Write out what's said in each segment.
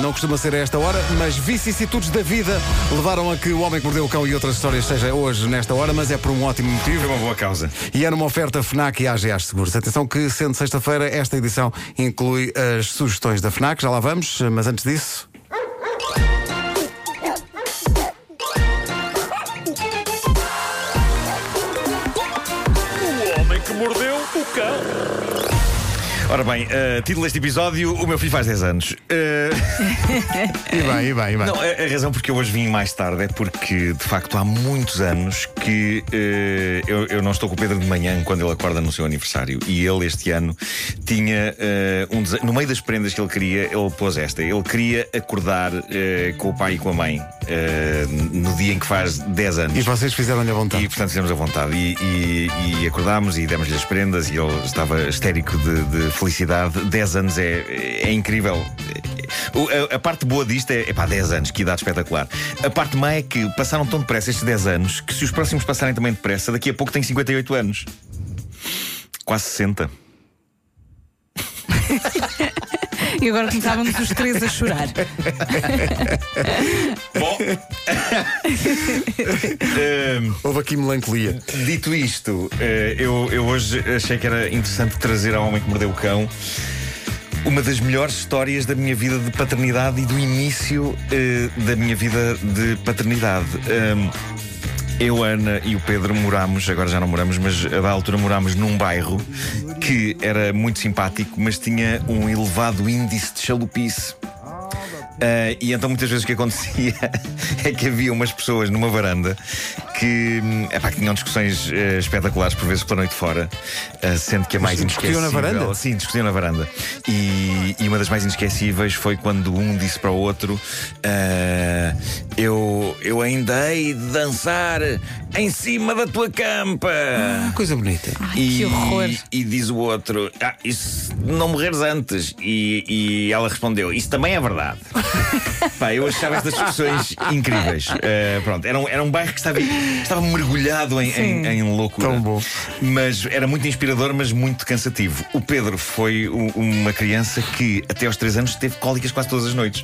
Não costuma ser a esta hora, mas vicissitudes da vida levaram a que o Homem que Mordeu o Cão e outras histórias seja hoje nesta hora, mas é por um ótimo motivo. Foi uma boa causa. E é numa oferta FNAC e AGA Seguros. Atenção que, sendo sexta-feira, esta edição inclui as sugestões da FNAC. Já lá vamos, mas antes disso. O homem que mordeu o cão. Ora bem, uh, título deste episódio: O meu filho faz 10 anos. Uh, E bem, e bem, e bem. não, a, a razão porque eu hoje vim mais tarde é porque, de facto, há muitos anos que uh, eu, eu não estou com o Pedro de manhã quando ele acorda no seu aniversário. E ele, este ano, tinha uh, um dese- No meio das prendas que ele queria, ele pôs esta. Ele queria acordar uh, com o pai e com a mãe uh, no dia em que faz 10 anos. E vocês fizeram-lhe a E vontade. portanto fizemos a vontade e, e- e acordámos e demos-lhe as prendas e ele estava histérico de, de felicidade. 10 anos é, é incrível. A, a parte boa disto é, epá, 10 anos, que idade espetacular. A parte má é que passaram tão depressa estes 10 anos que se os próximos passarem também depressa, daqui a pouco tem 58 anos. Quase 60. E agora começávamos os três a chorar. Bom. Hum, Houve aqui melancolia. Dito isto, eh, eu, eu hoje achei que era interessante trazer ao Homem que Mordeu o Cão uma das melhores histórias da minha vida de paternidade e do início eh, da minha vida de paternidade. Hum, eu, Ana e o Pedro morámos, agora já não moramos, mas da altura morámos num bairro que era muito simpático, mas tinha um elevado índice de chalupice. Ah, e então muitas vezes o que acontecia é que havia umas pessoas numa varanda que, hum, epá, que tinham discussões eh, espetaculares por vezes pela noite fora, ah, sendo que a mais discutiam na inesquecível. varanda? Sim, discutiam na varanda. E, e uma das mais inesquecíveis foi quando um disse para o outro: ah, eu, eu ainda hei de dançar em cima da tua campa. Ah, coisa bonita. Ai, que horror. E diz o outro: ah, Isso não morreres antes. E, e ela respondeu: Isso também é verdade. Pá, eu achava estas discussões incríveis. Eh, pronto, era um, era um bairro que estava, estava mergulhado em, em, em loucura. Tão bom. Mas era muito inspirador, mas muito cansativo. O Pedro foi u- uma criança que, até aos 3 anos, teve cólicas quase todas as noites.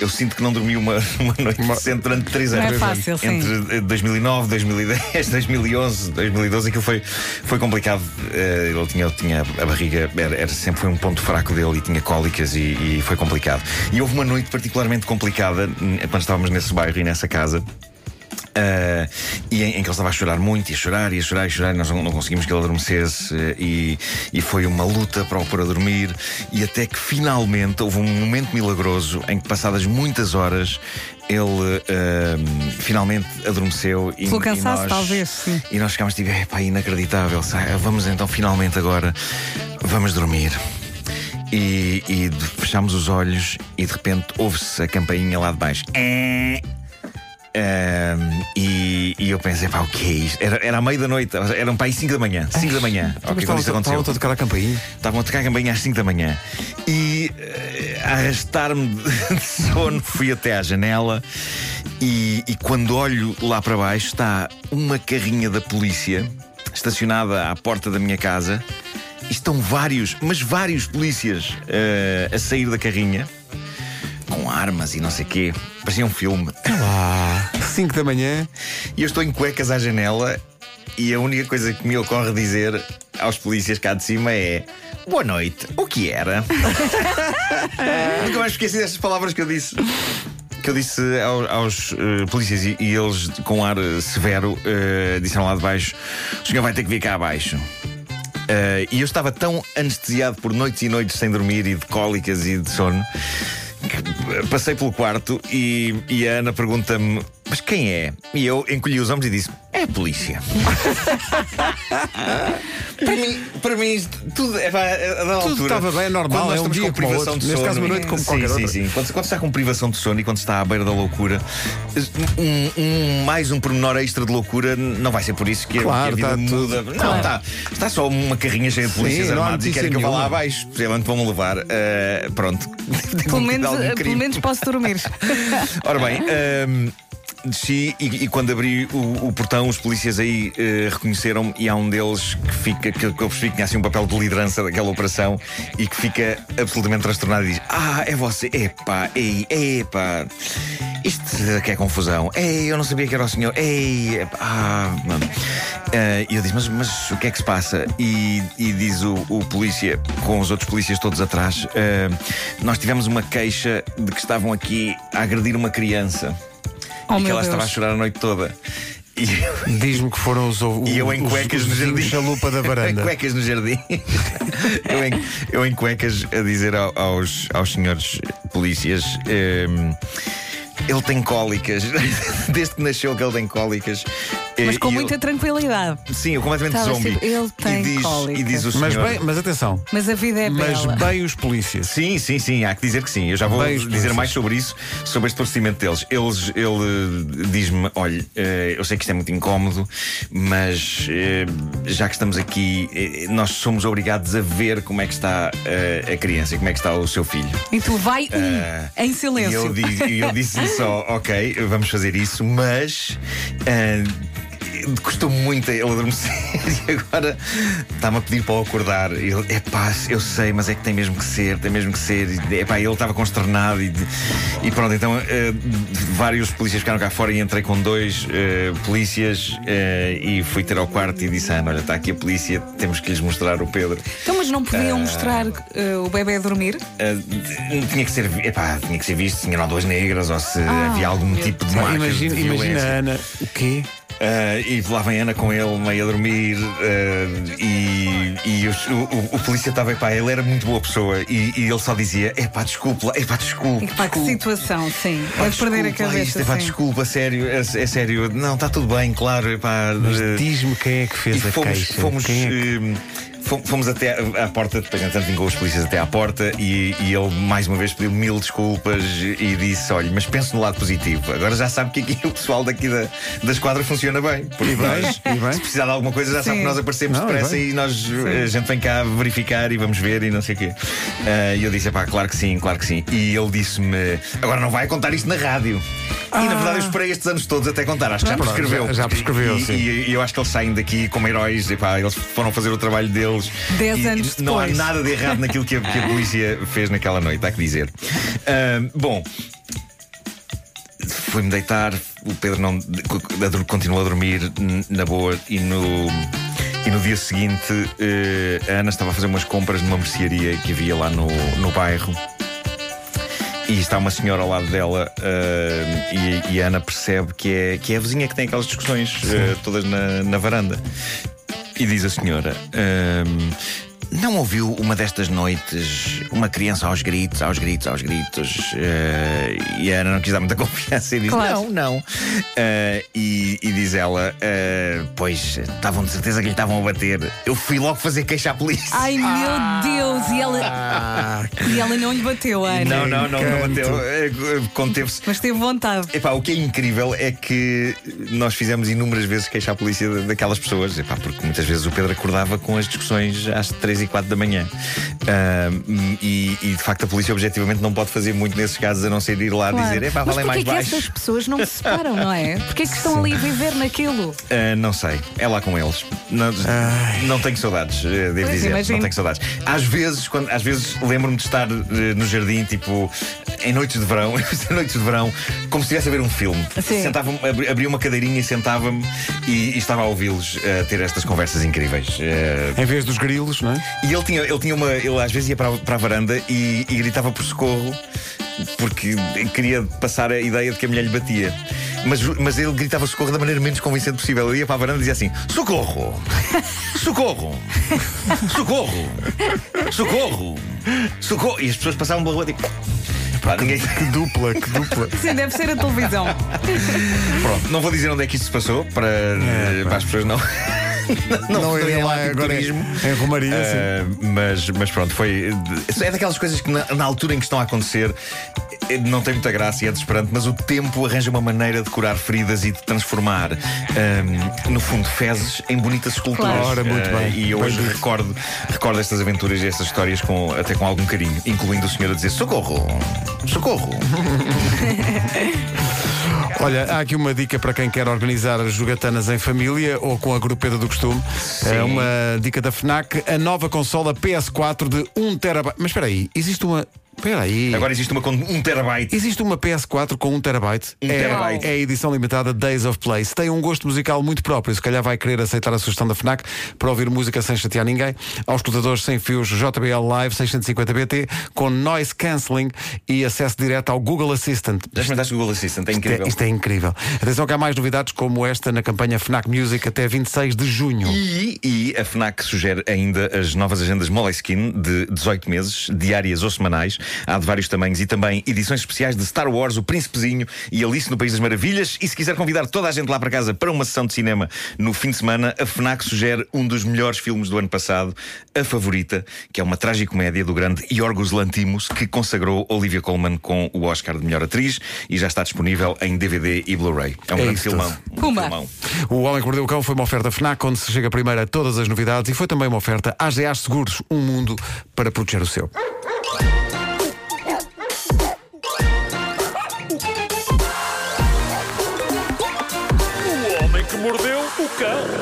Eu sinto que não dormi uma, uma noite decente durante 3 Não é anos. fácil, sim. Entre eh, 2009, 2010, 2011, 2012, aquilo foi, foi complicado. Eh, Ele tinha, tinha a barriga, era, era- sempre foi um ponto fraco dele e tinha cólicas e, e foi complicado. E houve uma noite particularmente complicada quando estávamos nesse bairro e nessa casa. Ah, e em, em que ele estava a chorar muito, e a chorar, e a chorar, e a chorar, e nós não, não conseguimos que ele adormecesse, eh, e, e foi uma luta para o pôr a dormir, e até que finalmente houve um momento milagroso em que, passadas muitas horas, ele ah, finalmente adormeceu. E, Pelo e cansaço, nós- talvez, sim. E nós ficámos tipo, epá, inacreditável, sai, vamos então finalmente agora, vamos dormir. E, e fechámos os olhos e de repente ouve-se a campainha lá de baixo. Eh. Ahm, e, e eu pensei, pá, o que é isto? Era, era à meia da noite, eram para aí 5 da manhã. 5 da manhã. Mas Ok, quando isso estavam aconteceu. estavam a tocar a campainha. Estavam a tocar a campainha às 5 da manhã. E eh, a arrastar-me de sono, fui até à janela. E, e quando olho lá para baixo, está uma carrinha da polícia estacionada à porta da minha casa. E estão vários, mas vários polícias eh, a sair da carrinha com armas e não sei quê. Parecia um filme. Ah, 5 da manhã. E eu estou em cuecas à janela e a única coisa que me ocorre dizer aos polícias cá de cima é Boa noite, o que era? Nunca mais esqueci destas palavras que eu disse. Que eu disse ao- aos, eh, polícias e, e eles, com ar eh, severo, eh, disseram lá de baixo: O senhor vai ter que vir cá abaixo. E eu estava tão anestesiado por noites e noites sem dormir e de cólicas e de sono que passei pelo quarto e, e a Ana pergunta-me: Mas quem é? E eu encolhi os ombros e disse: É a polícia. para, mim, para mim, isto tudo é a dada Tudo altura. estava bem, é normal, quando nós é um estamos dia com privação outro. de Neste sono. caso, uma noite como sim, qualquer sim, outra. sim. Quando, quando está com privação de sono e quando está à beira da loucura, um, um- mais um pormenor extra de loucura, não vai ser por isso que, a- Claro, que a vida está tudo- muda. Não, Claro. está, está só uma carrinha cheia de polícias Sim, armados e querem que eu vá lá abaixo. Possivelmente vão-me levar. Eh, pronto. Pelo menos, Algum pelo menos posso dormir. Ora bem, hum, desci e, e quando abri o, o portão, os polícias aí eh, reconheceram-me e há um deles que fica, que, que eu percebi que tinha assim um papel de liderança daquela operação e que fica absolutamente transtornado e diz: Ah, é você, epá, ei, epá. Isto que é confusão. Ei, eu não sabia que era o senhor. Ei, epá, ah. Eh, E eu disse, mas, mas o que é que se passa? E, e diz o, o polícia, com os outros polícias todos atrás, eh, nós tivemos uma queixa de que estavam aqui a agredir uma criança Oh, e que ela estava a Deus. chorar a noite toda. E Diz-me que foram os, o, e eu em cuecas os no jardim. chalupa da em varanda. cuecas no jardim. eu, em, eu em cuecas a dizer ao- aos, aos senhores polícias. ehm, ele tem cólicas. Desde que nasceu que ele tem cólicas. Mas com muita ele- tranquilidade. Sim, eu completamente Estava zombie. sempre, ele tem e diz, e diz o Mas, bem, mas atenção, Mas a vida é mas bela. bem os polícias. Sim, sim, sim, há que dizer que sim. Eu já vou Bem, dizer mais sobre isso, sobre este procedimento deles. Eles, ele diz-me: olha, eh, eu sei que isto é muito incómodo, mas eh, já que estamos aqui, eh, nós somos obrigados a ver como é que está a criança e como é que está o seu filho. E tu vai um, Ah, em silêncio. eu, e eu disse só, ok, vamos fazer isso, mas ah, custou muito a ele adormecer e agora está-me a pedir para o acordar. E Ele, é pá, eu sei, mas é que tem mesmo que ser, tem mesmo que ser. E, epá, ele estava consternado e, e pronto, então ah, vários polícias ficaram cá fora e entrei com dois ah, polícias ah, e fui ter ao quarto e disse: Ana, olha, está aqui a polícia, temos que lhes mostrar o Pedro. Então, mas não podiam Ah. mostrar o bebê a dormir? Uh, tinha que ser, epá, tinha que ser visto se tinham duas negras ou se Ah, havia algum tipo de Ah, marca imagina, de imagina. Ana, o quê? Uh, e lá vem Ana com ele, meio a dormir, uh, e, e os- o, o- o polícia estava, epá, ele era muito boa pessoa, e, e ele só dizia: epá, desculpe, lá, epá, desculpe. E pá, que situação, sim. Pá, É de perder a desculpa, cabeça. Isto, epá, desculpa, sério, é, é sério. Não, está tudo bem, claro. Epá, Mas uh, diz-me quem é que fez e a fomos, queixa. fomos, Quem é que- hum, fomos até à porta, depois entretanto vingou os polícias até à porta e, e ele mais uma vez pediu mil desculpas e disse: olha, mas penso no lado positivo. Agora já sabe que aqui o pessoal daqui da, da esquadra funciona bem. Porque E nós, e se precisar de alguma coisa, já sabe Sim. que nós aparecemos Não, e depressa e nós a gente vem cá verificar e vamos ver e não sei o quê. Ah, E eu disse: pá, claro que sim, claro que sim. E ele disse-me: agora não vai contar isto na rádio. E na verdade eu esperei estes anos todos até contar, acho que já prescreveu. já- já prescreveu, E- sim. e- e eu acho que eles saem daqui como heróis, epá, eles foram fazer o trabalho deles. Dez E anos Não há nada de errado naquilo que a, que a polícia fez naquela noite, há que dizer. Ahm, bom. Fui-me deitar, o Pedro não continuou a dormir na boa e no. E no dia seguinte, eh, a Ana estava a fazer umas compras numa mercearia que havia lá no, no bairro. E está uma senhora ao lado dela eh, e, e a Ana percebe que é, que é a vizinha que tem aquelas discussões eh, todas na, na varanda. E diz a senhora: Não ouviu uma destas noites uma criança aos gritos, aos gritos, aos gritos? Eh, e a Ana não quis dar muita confiança e diz: Claro. Não, não. Eh, e, e diz ela: "Eh, Pois, estavam de certeza que lhe estavam a bater. Eu fui logo fazer queixa à polícia. Ai meu Deus! E ela, e ela não lhe bateu, Ana. não, não, não, não bateu. Conteve-se. Mas teve vontade. Epá, o que é incrível é que nós fizemos inúmeras vezes queixa à polícia da- daquelas pessoas, epá, porque muitas vezes o Pedro acordava com as discussões às 3 e 4 da manhã. Ah, e, e, de facto a polícia objetivamente não pode fazer muito nesses casos a não ser ir lá Claro. dizer, epá, Mas falem porquê mais que baixo. essas pessoas não se separam, não é? Porquê que estão ali a viver naquilo? Ah, não sei, é lá com eles. Não, não tenho saudades, eh, devo Pois, dizer. imagino. Não tenho saudades. Às vezes, quando, às vezes lembro-me de estar eh, no jardim, tipo, em noites de verão, em noites de verão, como se estivesse a ver um filme. Sim. Sentava-me, abri- abria uma cadeirinha e sentava-me e, e estava a ouvi-los eh, ter estas conversas incríveis. Eh, Em vez dos grilos, não é? E ele tinha, ele tinha uma. Ele às vezes ia para, a- para a varanda e, e gritava por socorro porque queria passar a ideia de que a mulher lhe batia. Mas, mas ele gritava socorro da maneira menos convincente possível. Ele ia para a varanda e dizia assim: Socorro! Socorro! Socorro! Socorro! Socorro! E as pessoas passavam pela rua tipo. Pá, ninguém... Que dupla, que dupla. Sim, deve ser a televisão. Pronto, não vou dizer onde é que isto se passou para, para as pessoas não. Não, não irem lá tipo agora em, turismo. em Romaria. sim. Uh, mas, mas pronto, foi. É daquelas coisas que na, na altura em que estão a acontecer eh, não tem muita graça e é desesperante, mas o tempo arranja uma maneira de curar feridas e de transformar, um, no fundo, fezes em bonitas esculturas. Claro. Ora, muito Uh, bem. E eu hoje dito. recordo, recordo estas aventuras e estas histórias com, até com algum carinho, incluindo o senhor a dizer: socorro! Socorro! Olha, há aqui uma dica para quem quer organizar jogatanas em família ou com a grupeta do costume. É uma dica da FNAC, a nova consola PS4 de 1 terabyte. Mas espera aí, existe uma. Espera aí. Agora existe uma com um terabyte. Existe uma PS4 com 1 terabyte. Um é, terabyte. é a edição limitada Days of Play. Se tem um gosto musical muito próprio, se calhar vai querer aceitar a sugestão da FNAC para ouvir música sem chatear ninguém. Aos escutadores sem fios JBL Live 650BT com noise cancelling e acesso direto ao Google Assistant. Já experimentaste o Google Assistant, é Isto é, incrível. isto é incrível. Atenção que há mais novidades como esta na campanha FNAC Music até 26 de junho. E, e a FNAC sugere ainda as novas agendas Moleskine de 18 meses, diárias ou semanais. Há de vários tamanhos e também edições especiais de Star Wars, O Príncipezinho e Alice no País das Maravilhas. E se quiser convidar toda a gente lá para casa para uma sessão de cinema no fim de semana, a FNAC sugere um dos melhores filmes do ano passado, A Favorita, que é uma tragicomédia do grande Yorgos Lantimos, que consagrou Olivia Colman com o Oscar de melhor atriz e já está disponível em DVD e Blu-ray. É um É grande filmão. Um filmão. O Homem que Mordeu o Cão foi uma oferta FNAC, onde se chega primeiro a todas as novidades e foi também uma oferta AGA Seguros, um mundo para proteger o seu. O